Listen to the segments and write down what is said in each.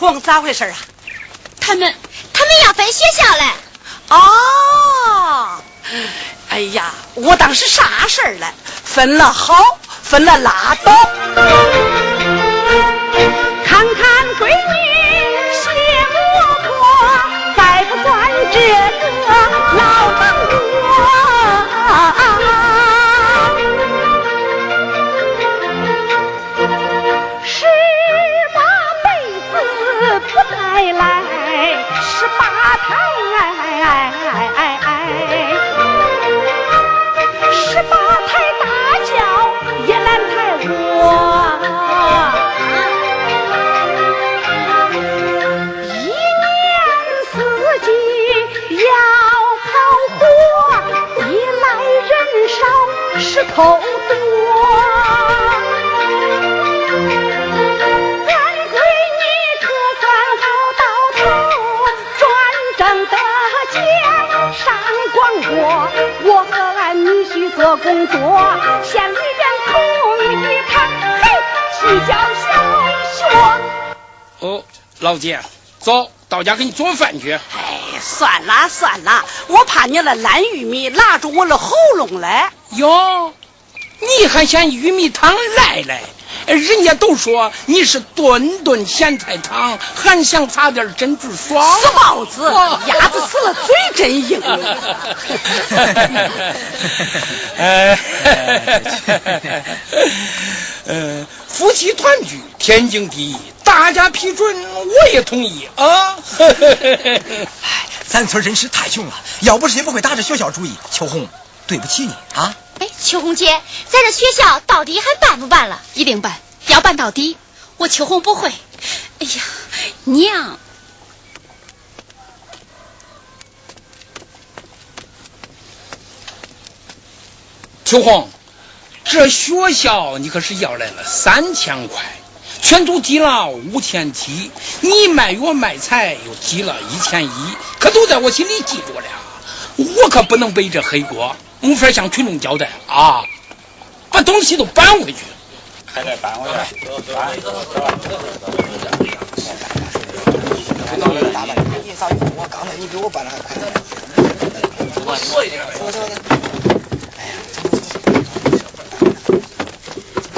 红，咋回事啊？他们他们要分学校嘞。哦，哎呀，我当是啥事儿了？分了好，分了拉倒。看看闺女少石头多。咱闺女可算熬到头，的街上。我和俺女婿做工作，县里边空一看，嘿，去教小学。哦，老姐，走到家给你做饭去。哎，算了算了，我怕你那烂玉米拉住我的喉咙嘞。哟，你还嫌玉米汤赖赖？人家都说你是顿顿咸菜汤，还想撒点珍珠爽。死包子，鸭子死了嘴真硬。呃，呃，夫妻团聚天经地义，大家批准我也同意啊。哎，咱村真是太穷了，要不是也不会打着学校主意。秋红，对不起你啊。哎，秋红姐，咱这学校到底还办不办了？一定办，要办到底。我秋红不会。哎呀，娘。秋红，这学校你可是要来了三千块，全都积了五千七，你卖药卖菜又积了一千一，可都在我心里记住了，我可不能背这黑锅，没法向群众交代啊！把东西都搬回去，还得搬回来。我刚才你比我搬的还快。多说一点。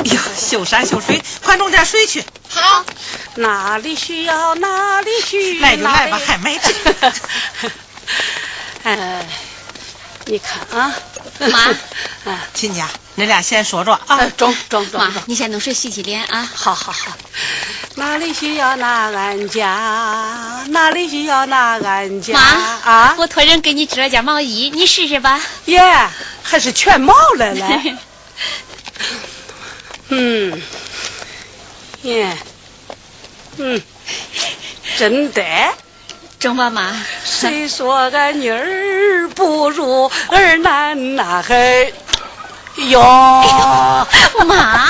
呀，秀山秀水，快弄点水去。好，哪里需要哪里去。来就来吧，还没 去。哎，你看啊，妈，啊，亲家，你俩先说说啊。啊，中中中妈，，你先弄水洗洗脸啊。好好好。哪里需要拿俺家，哪里需要拿俺家。妈啊，我托人给你织了件毛衣，你试试吧。耶，还是全毛了嘞。嗯，耶，嗯，真的。中吧，妈。谁说俺女儿不如儿男呐？嘿，哟，妈。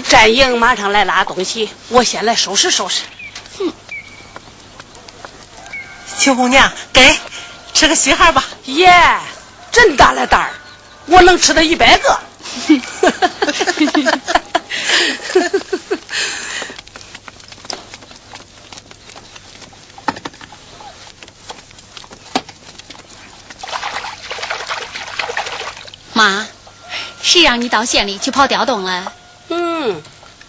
战营马上来拉东西，我先来收拾收拾。哼秋姑娘，给吃个稀罕吧。耶，真大了袋儿，我能吃到一百个。妈，谁让你到县里去跑调动了？嗯，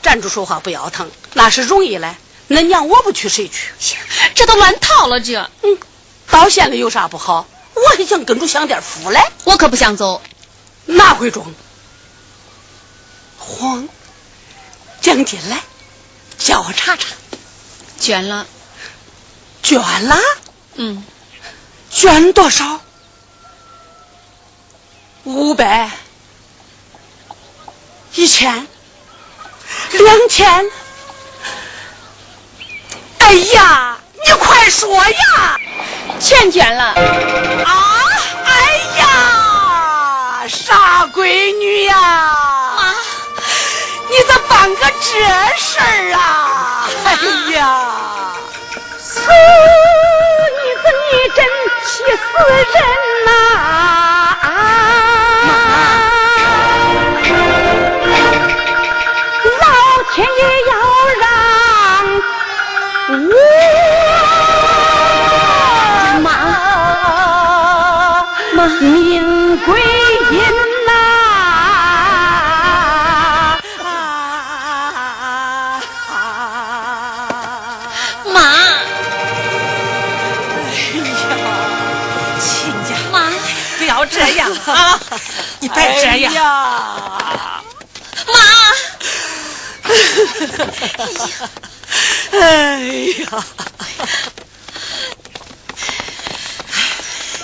站住说话不腰疼，那是容易嘞。恁娘我不去谁去？这都乱套了，这嗯，到县里有啥不好？我还想跟着享点福嘞。我可不想走。哪会中？慌，将进来，叫我查查。捐了，捐了？嗯，捐多少？五百、一千、两千。哎呀，你快说呀！全捐了。啊！哎呀，傻闺女呀！妈，你咋办个这事儿啊？哎呀，死女子你真气死人呐、命归阴呐！妈，哎呀，亲家，妈，不要这样啊！你别这样，妈，哎呀，哎呀，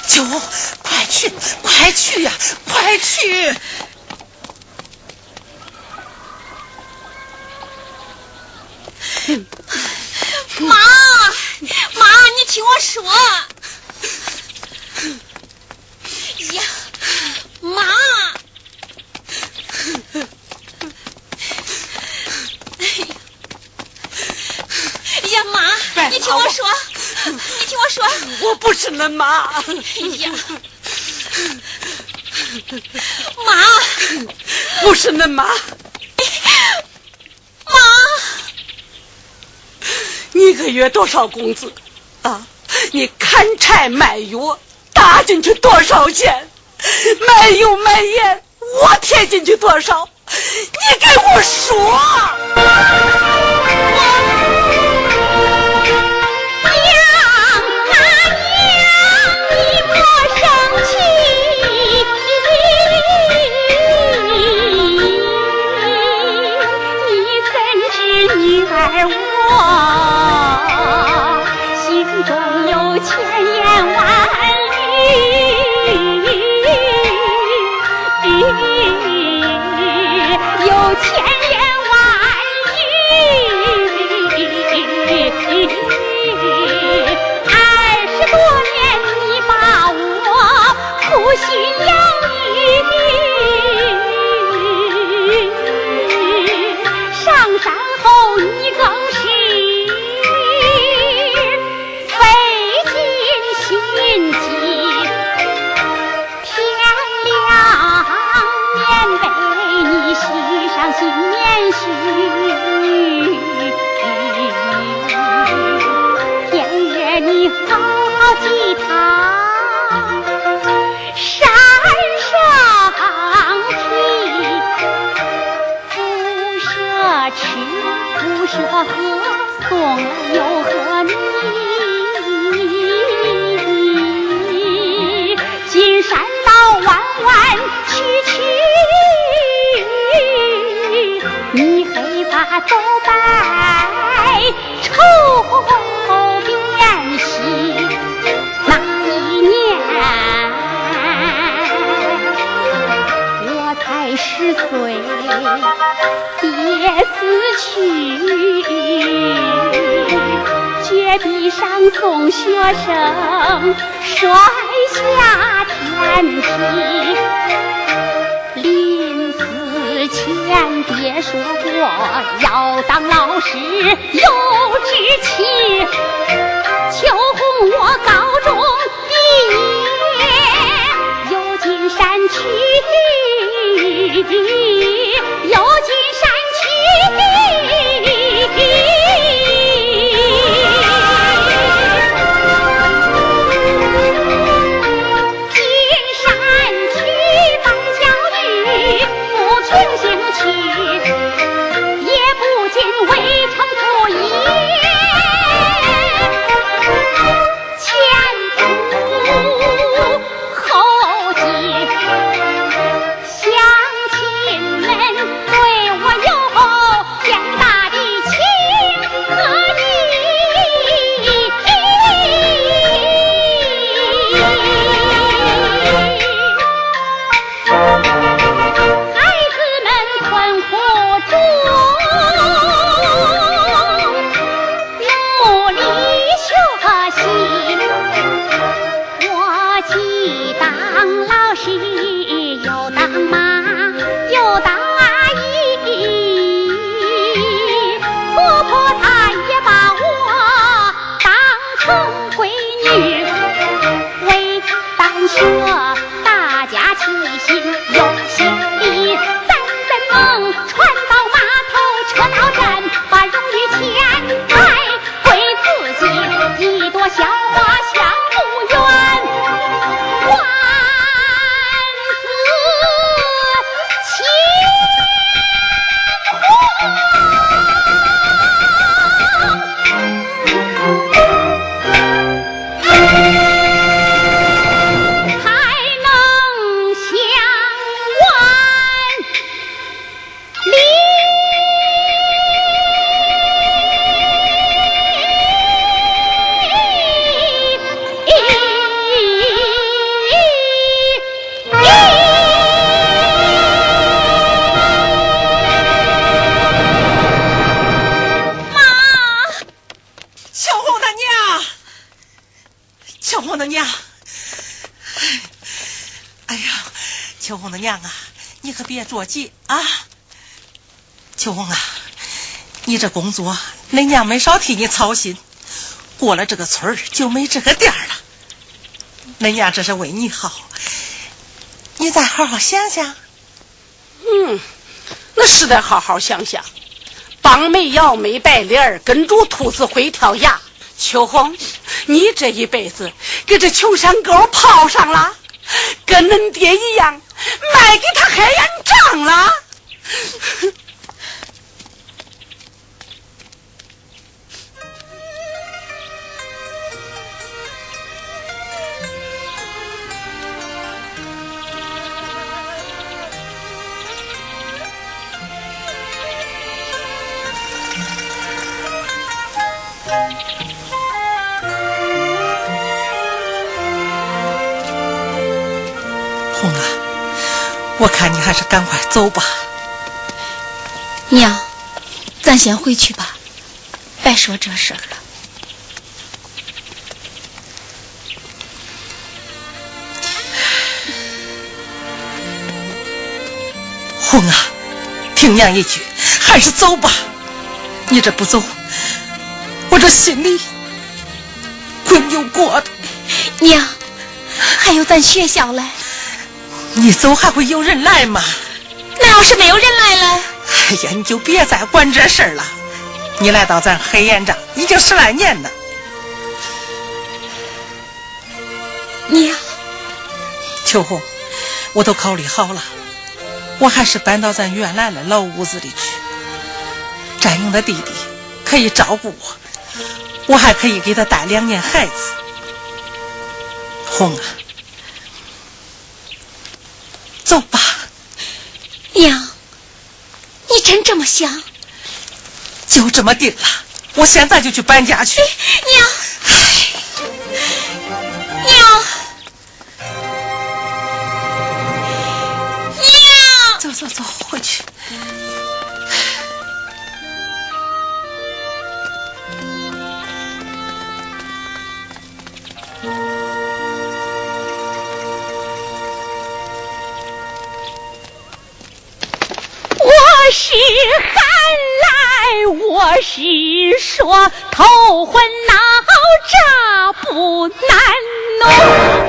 九。去快去呀快去妈妈你听我说。呀妈。哎呀妈你听我说你听我说我不是恁妈。哎呀 妈，不是恁妈，妈，你一个月多少工资啊？你砍柴卖药搭进去多少钱？卖油卖盐我贴进去多少？你给我说。说过要当老师有可别着急啊。秋红啊，你这工作，恁娘没少替你操心。过了这个村儿就没这个店了。恁娘这是为你好，你再好好想想。嗯，那是得好好想想。帮没摇没白脸，跟住兔子会跳崖。秋红，你这一辈子给这穷山沟泡上了，跟恁爹一样，卖给他海盐账了。我看你还是赶快走吧。娘，咱先回去吧，别说这事儿了。红啊，听娘一句，还是走吧。你这不走，我这心里滚有过的。娘，还有咱学校嘞。你走还会有人来吗？那要是没有人来了，哎呀，你就别再管这事儿了。你来到咱黑岩庄已经十来年了。娘，秋红，我都考虑好了，我还是搬到咱原来的老屋子里去。占用的弟弟可以照顾我，我还可以给他带两年孩子。红啊！走吧，娘，你真这么想？就这么定了，我现在就去搬家去。娘，娘，我是说，头昏脑胀不难弄。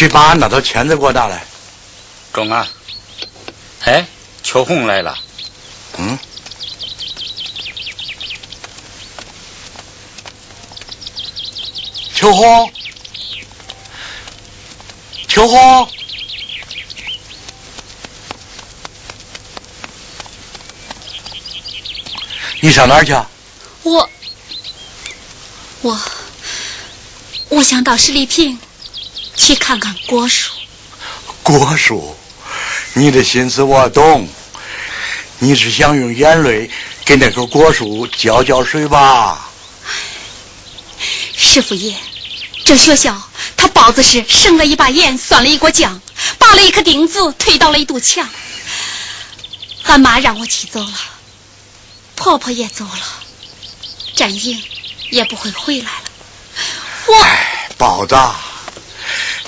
去把俺那头钳子给我拿来。中啊！哎，秋红来了。嗯。秋红，秋红，你上哪儿去？我，我。我想到十里坪去看看果树。果树，你的心思我懂。你是想用眼泪给那棵果树浇浇水吧？师傅爷，这学校他包子是生了一把盐，算了一锅酱，拔了一颗钉子，推倒了一堵墙。俺妈让我去走了，婆婆也走了，战英也不会回来了。我包子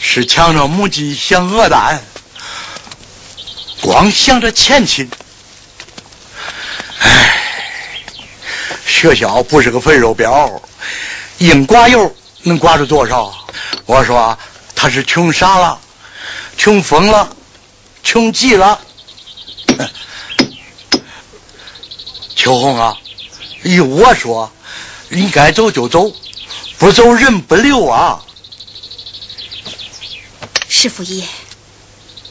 是抢着母鸡想鹅蛋，光想着前亲。唉，学校不是个肥肉膘，硬刮油能刮出多少？我说他是穷傻了，穷疯了，穷极了。秋红啊，依我说，你该走就走。不走人不留啊！师傅爷，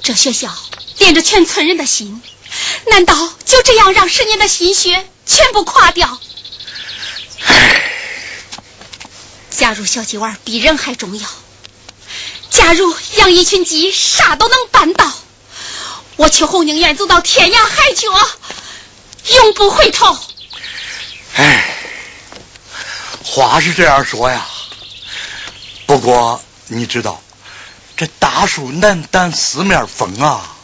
这学校连着全村人的心，难道就这样让十年的心血全部垮掉？假如小鸡娃比人还重要，假如养一群鸡啥都能办到，我秋红宁愿走到天涯海角，永不回头。唉。话是这样说呀，不过你知道，这大树难挡四面风啊。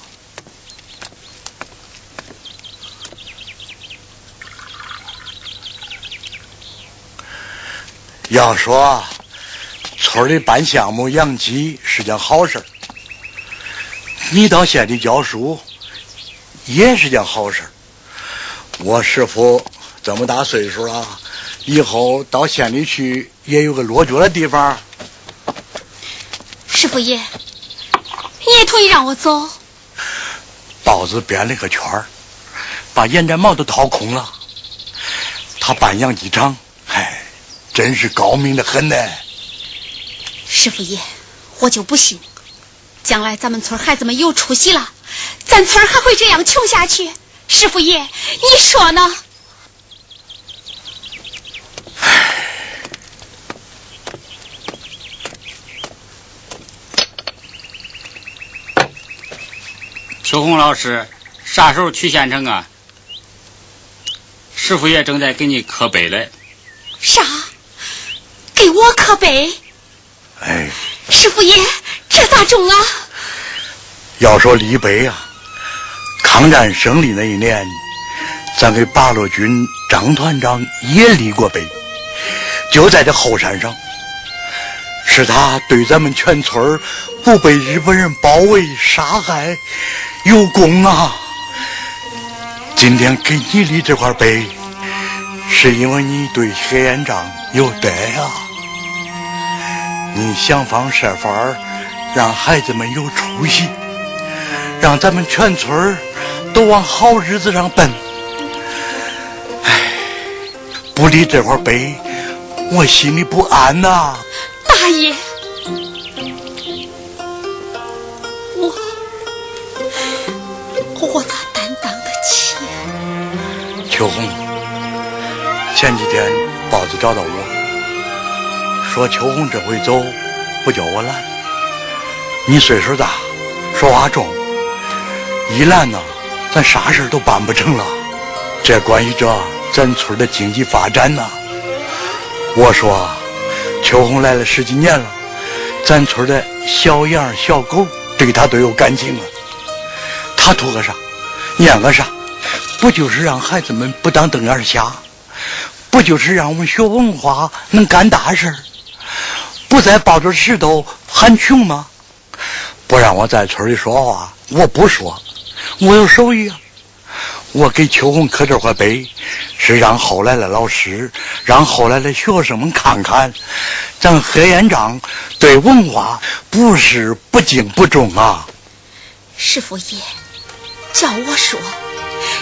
要说村里办项目养鸡是件好事你到县里教书也是件好事我师傅这么大岁数了。以后到县里去也有个落脚的地方。师傅爷，你也同意让我走？包子编了个圈儿，把延展毛都掏空了。他办养鸡场，嗨，真是高明的很呢。师傅爷，我就不信，将来咱们村孩子们有出息了，咱村还会这样穷下去？师傅爷，你说呢？秋红老师，啥时候去县城啊？师傅爷正在给你刻碑嘞。啥？给我刻碑？哎。师傅爷，这咋中啊？要说立碑啊，抗战胜利那一年，咱给八路军张团长也立过碑，就在这后山上。是他对咱们全村不被日本人包围杀害有功啊！今天给你立这块碑，是因为你对黑烟帐有德啊！你想方设法让孩子们有出息，让咱们全村都往好日子上奔。唉，不立这块碑，我心里不安呐、大爷，我哪担当得起？秋红，前几天豹子找到我，说秋红这回走不叫我拦。你岁数大，说话重，一拦呢，咱啥事都办不成了。这关系着咱村的经济发展呢。我说，秋红来了十几年了，咱村的小羊小狗对他都有感情啊。他图个啥？念个啥？不就是让孩子们不当瞪眼瞎？不就是让我们学文化能干大事？不再抱着石头喊穷吗？不让我在村里说话，我不说，我有手艺啊。我给秋红刻这块碑，是让后来的老师，让后来的学生们看看，咱黑烟帐对文化不是不敬不重啊。师傅爷，叫我说，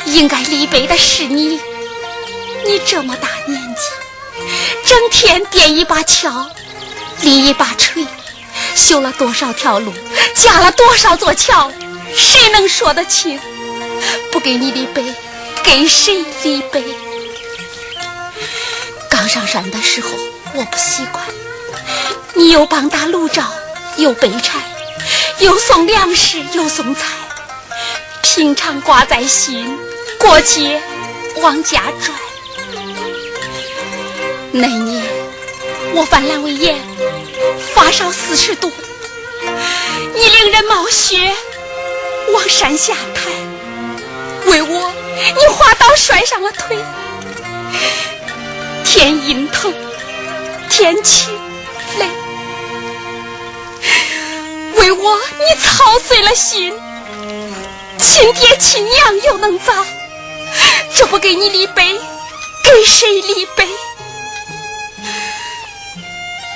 应该立碑的是你。你这么大年纪，整天颠一把锹，立一把锤，修了多少条路，架了多少座桥，谁能说得清？不给你立碑，给谁立碑？刚上山的时候，我不习惯，你又帮打炉灶，又背柴，又送粮食，又送菜，平常挂在心，过节往家转。那年我犯阑尾炎，发烧四十度，你令人冒雪往山下抬，为我你滑倒摔伤了腿，天阴疼，天气累，为我你操碎了心，亲爹亲娘又能咋？这不给你立碑，给谁立碑？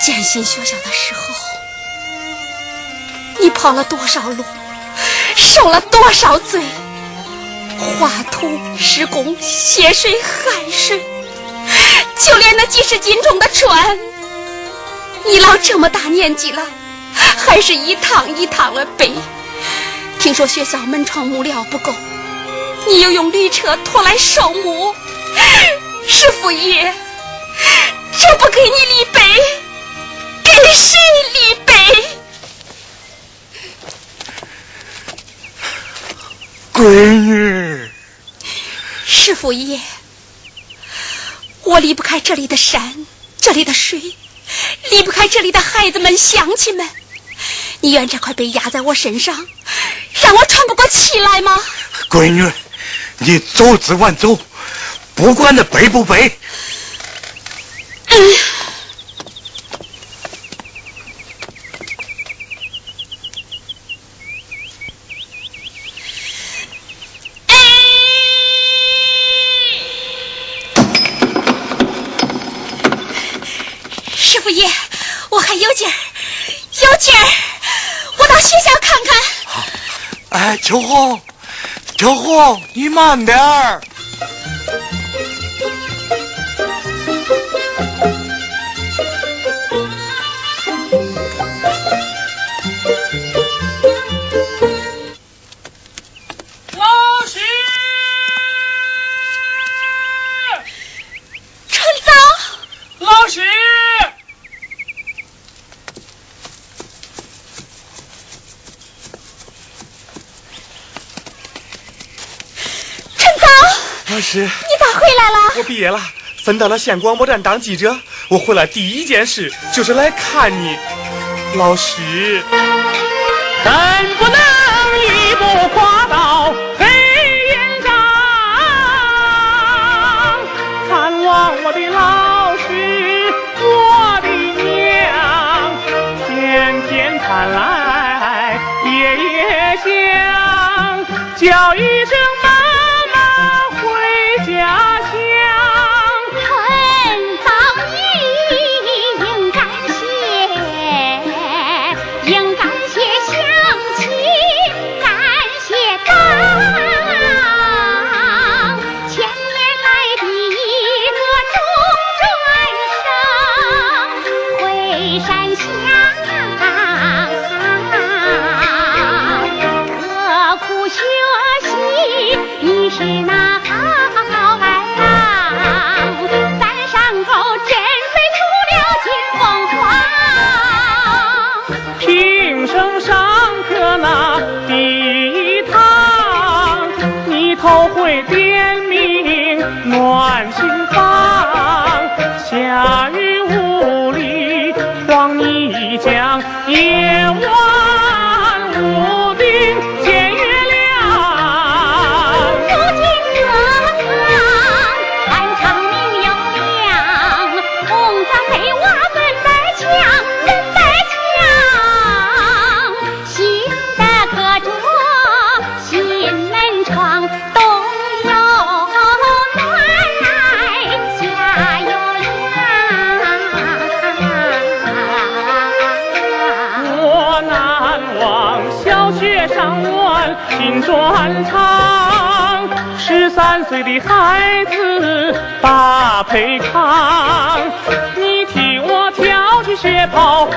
建新学校的时候，你跑了多少路，受了多少罪，画图、施工、血水、汗水，就连那几十斤重的砖，你老这么大年纪了，还是一趟一趟的背。听说学校门窗木料不够，你又用驴车拖来寿木。师傅爷，这不给你立碑，给谁立碑？闺女，师傅爷，我离不开这里的山，这里的水，离不开这里的孩子们、乡亲们。你愿这块碑压在我身上，让我喘不过气来吗？闺女，你走只管走，不管那背不背。嗯。师傅爷，我还有劲儿，有劲儿，我到学校看看。哎，秋红，秋红，你慢点儿。分到了县广播站当记者，我回来第一件事就是来看你，老师。能不能一步跨到黑岩上，看望我的老师，我的娘，天天盼来夜夜想，叫一声。夏日。岁的孩子把配唱，你替我挑起雪袍。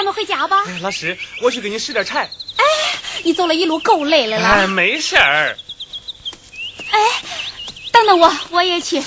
咱们回家吧。老师，我去给你拾点柴。哎，你走了一路够累的了。哎，没事儿。哎，等等我，我也去。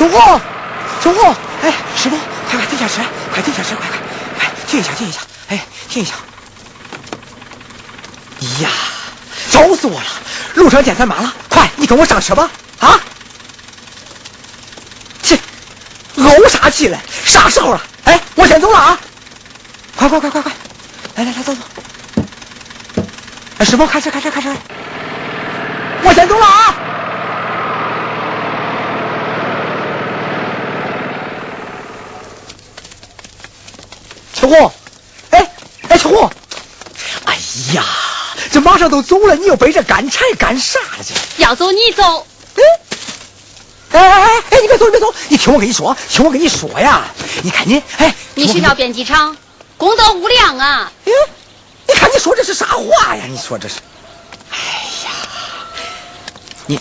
秋红，秋红，哎，师傅，快快停下车，快停下车，快快，快停一下，停一下，哎，停一下。呀，愁死我了！路上见咱妈了，快，你跟我上车吧，啊！切，怄啥气嘞？啥时候了？哎，我先走了啊！快快快快快，来来来，走走。哎，师傅，开车开车开车，我先走了啊！秋红，哎哎，秋红，哎呀，这马上都走了，你又背着干柴干啥了？这要走你走。哎哎哎哎，你别走，你别走，你听我跟你说，听我跟你说呀，你看你，哎，你学校编辑场功德无量啊！哎，你看你说这是啥话呀？你说这是，哎呀，你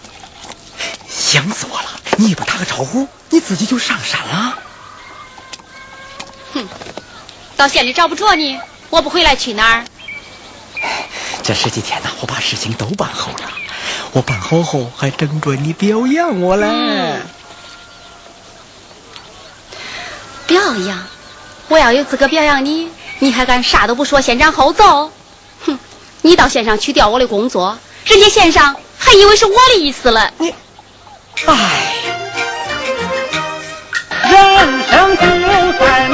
想死我了！你不打个招呼，你自己就上山了。哼，到县里找不着你，我不回来去哪儿？这十几天呢，我把事情都办好了。我办好后还等着你表扬我嘞。嗯表扬？我要有资格表扬你，你还敢啥都不说，先斩后奏？哼！你到县上去调我的工作，人家县上还以为是我的意思了。你，哎，人生就在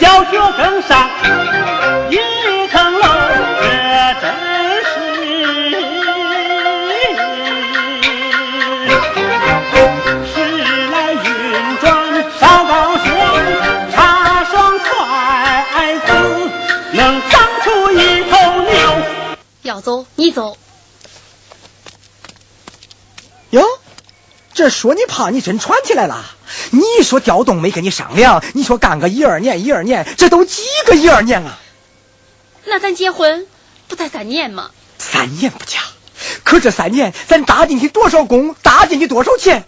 优，比教学更上一层楼，这真是时来运转少高兴，茶爽筷子能长出一头牛。要走你走，哟，这说你胖，你真喘起来了。你说调动没跟你商量，你说干个一二年一二年，这都几个一二年啊？那咱结婚不才三年吗？三年不假，可这三年咱搭进去多少工，搭进去多少钱？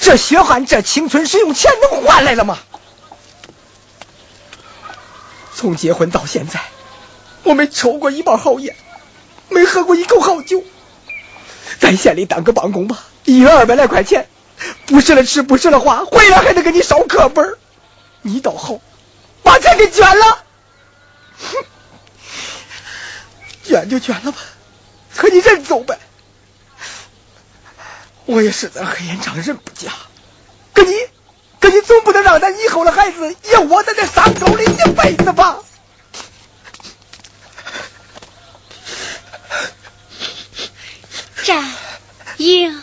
这血汗，这青春，是用钱能换来了吗？从结婚到现在，我没抽过一包好烟，没喝过一口好酒，在县里当个帮工吧，一月二百来块钱，不舍了吃，不舍了花，回来还得给你烧课本你倒好，把钱给捐了，捐就捐了吧，可你人走呗。我也是咱黑烟厂人不假，可你，可你总不能让咱以后的孩子也窝在这山沟里一辈子吧？战赢。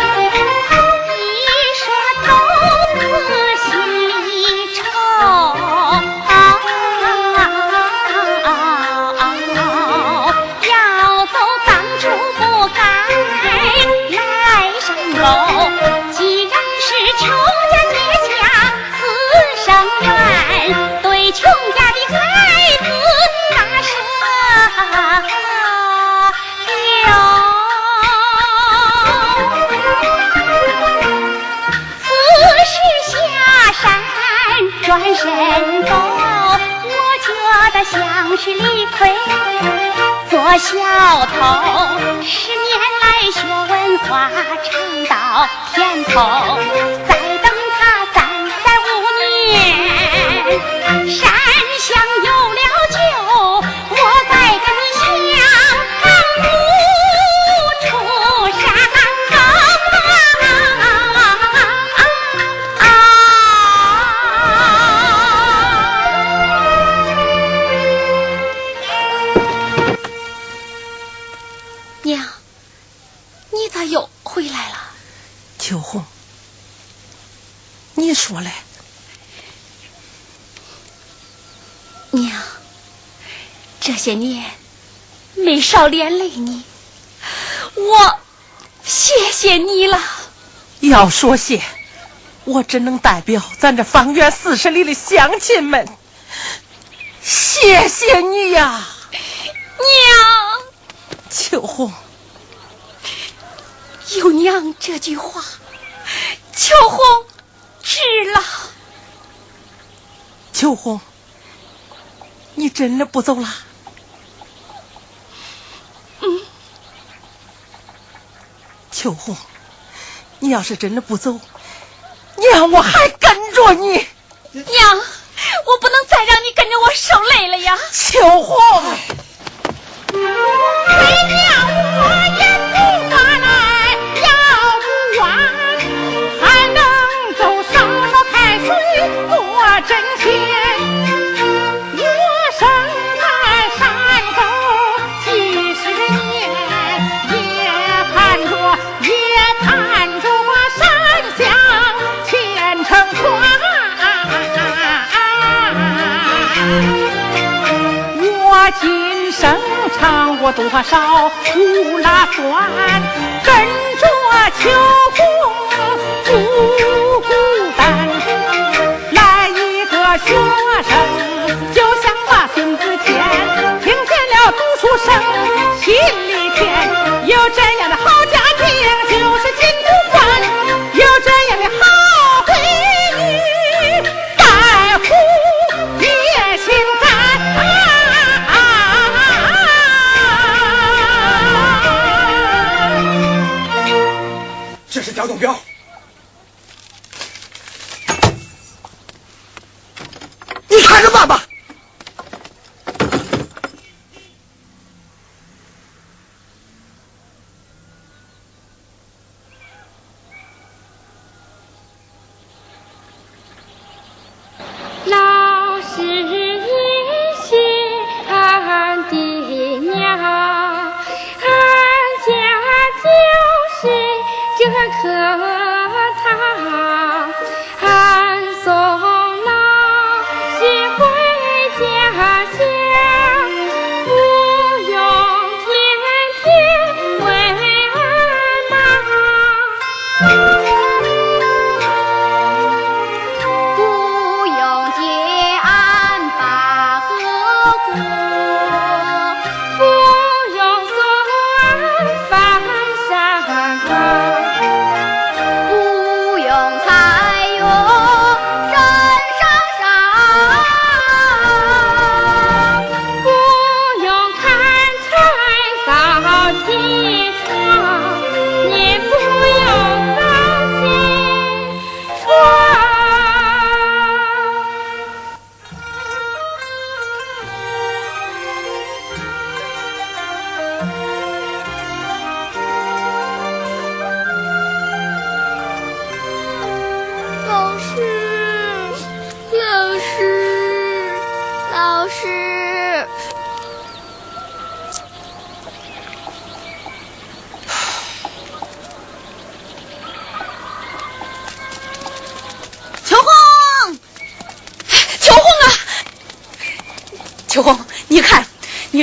转身走，我觉得像是李逵。做小偷，十年来学文化尝到甜头，在些年没少连累你，我谢谢你了。要说谢，我只能代表咱这方圆四十里的乡亲们谢谢你呀，娘。秋红，有娘这句话，秋红知了。秋红，你真的不走了？嗯。秋红，你要是真的不走，娘我还跟着你。娘，我不能再让你跟着我受累了呀。秋红。哎娘我也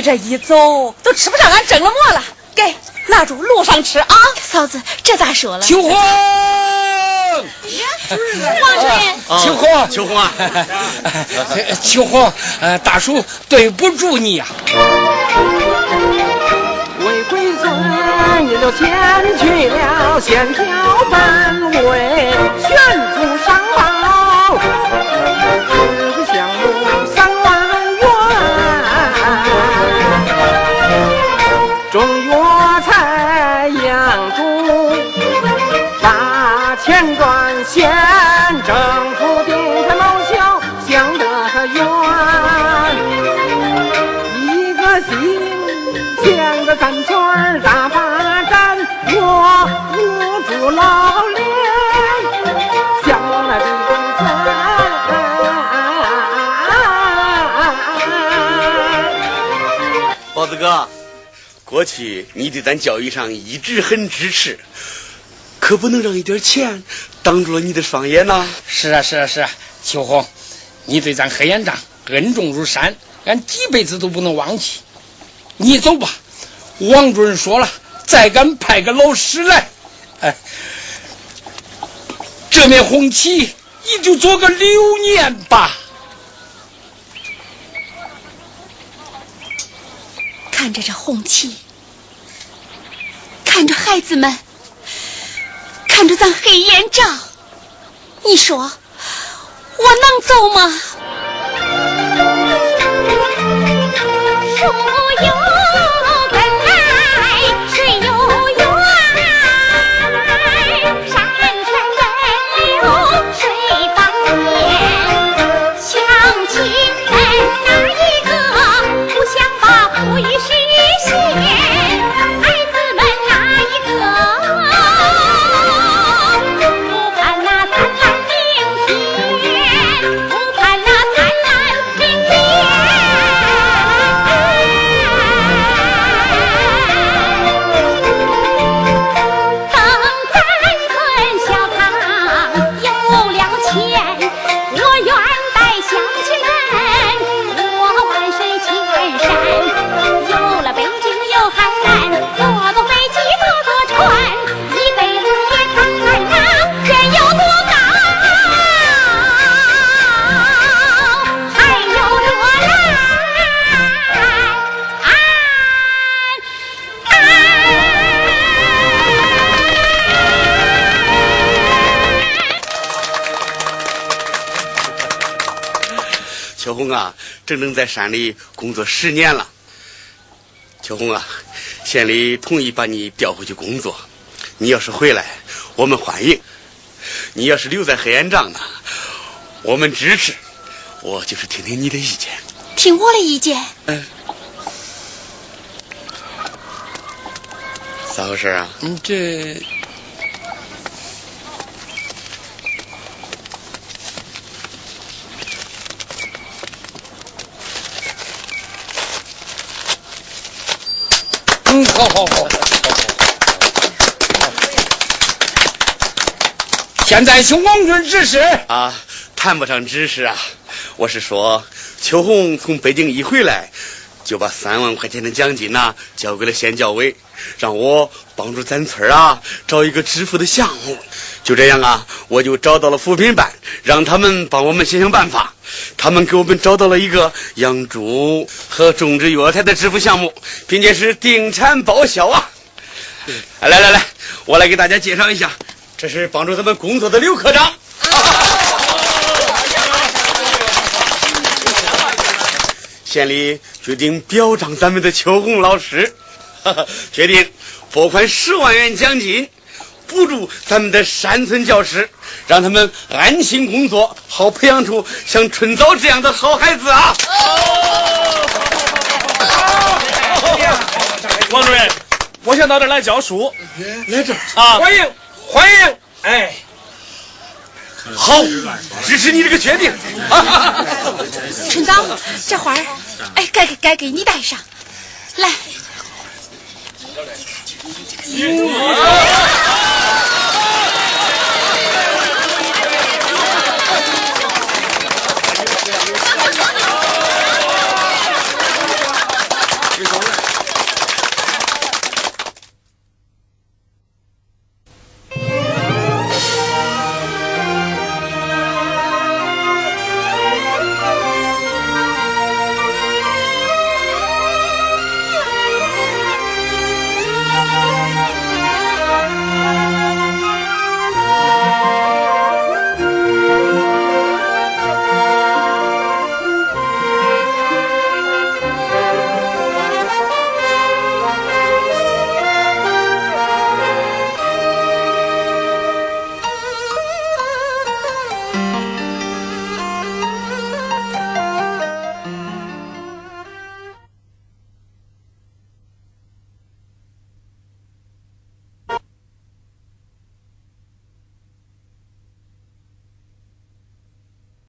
这一走都吃不上俺蒸了馍了，给拿住路上吃啊。嫂子，这咋说了？秋红，王春，秋红，秋红啊，秋红，呃，大叔对不住你呀、为归尊，也就先去了县条本位，宣府上报，过去你对咱教育上一直很支持，可不能让一点钱挡住了你的双眼呐。是啊，是啊，是啊，秋红，你对咱黑眼障恩重如山，俺几辈子都不能忘记。你走吧，王主任说了，再敢派个老师来，哎，这面红旗你就做个留念吧。看着这红旗，看着孩子们，看着咱黑烟罩，你说我能走吗？整整在山里工作十年了。秋红啊，县里同意把你调回去工作。你要是回来，我们欢迎；你要是留在黑岩帐呢，我们支持。我就是听听你的意见。听我的意见。嗯。咋回事啊？嗯，这嗯，好好好。现在请王军指示。啊，谈不上指示啊，我是说，秋红从北京一回来，就把三万块钱的奖金呐、交给了县教委，让我帮助咱村啊找一个致富的项目。就这样啊，我就找到了扶贫办，让他们帮我们想想办法。他们给我们找到了一个养猪和种植药材的致富项目，并且是定产报销啊。来来来，我来给大家介绍一下，这是帮助他们工作的刘科长。县里决定表彰咱们的秋红老师，决定拨款十万元奖金，补助咱们的山村教师，让他们安心工作，好培养出像春早这样的好孩子啊！王主任，我想到这儿来教书。来这儿啊！欢迎欢迎，哎，好，支持你这个决定。春早，这花儿，哎，该给该给你戴上，来。啊